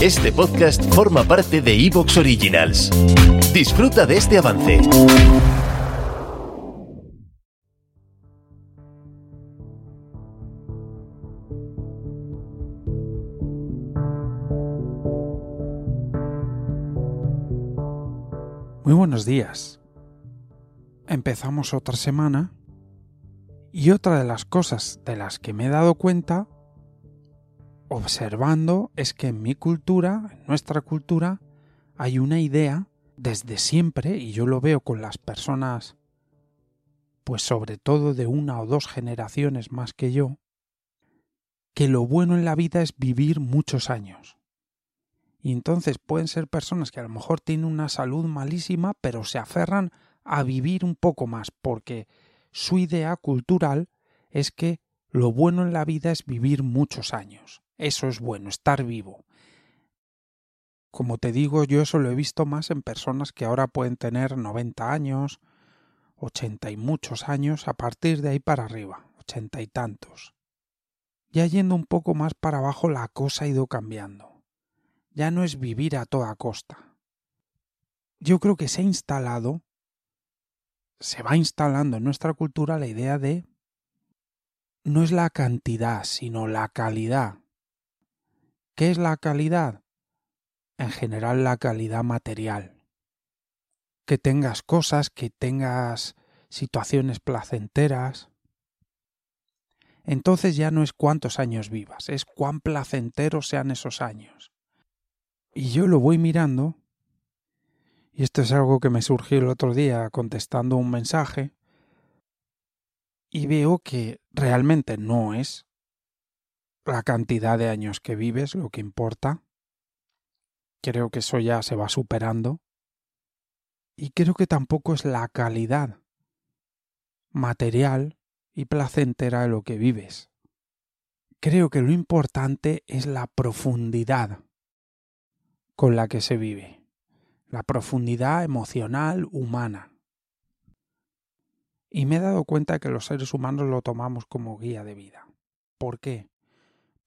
Este podcast forma parte de Evox Originals. Disfruta de este avance. Muy buenos días. Empezamos otra semana y otra de las cosas de las que me he dado cuenta observando es que en mi cultura, en nuestra cultura, hay una idea desde siempre, y yo lo veo con las personas, pues sobre todo de una o dos generaciones más que yo, que lo bueno en la vida es vivir muchos años. Y entonces pueden ser personas que a lo mejor tienen una salud malísima, pero se aferran a vivir un poco más, porque su idea cultural es que lo bueno en la vida es vivir muchos años. Eso es bueno, estar vivo. Como te digo, yo eso lo he visto más en personas que ahora pueden tener 90 años, 80 y muchos años, a partir de ahí para arriba, 80 y tantos. Ya yendo un poco más para abajo la cosa ha ido cambiando. Ya no es vivir a toda costa. Yo creo que se ha instalado, se va instalando en nuestra cultura la idea de no es la cantidad, sino la calidad ¿Qué es la calidad? En general la calidad material. Que tengas cosas, que tengas situaciones placenteras. Entonces ya no es cuántos años vivas, es cuán placenteros sean esos años. Y yo lo voy mirando, y esto es algo que me surgió el otro día contestando un mensaje, y veo que realmente no es la cantidad de años que vives lo que importa. Creo que eso ya se va superando. Y creo que tampoco es la calidad material y placentera de lo que vives. Creo que lo importante es la profundidad con la que se vive, la profundidad emocional humana. Y me he dado cuenta que los seres humanos lo tomamos como guía de vida. ¿Por qué?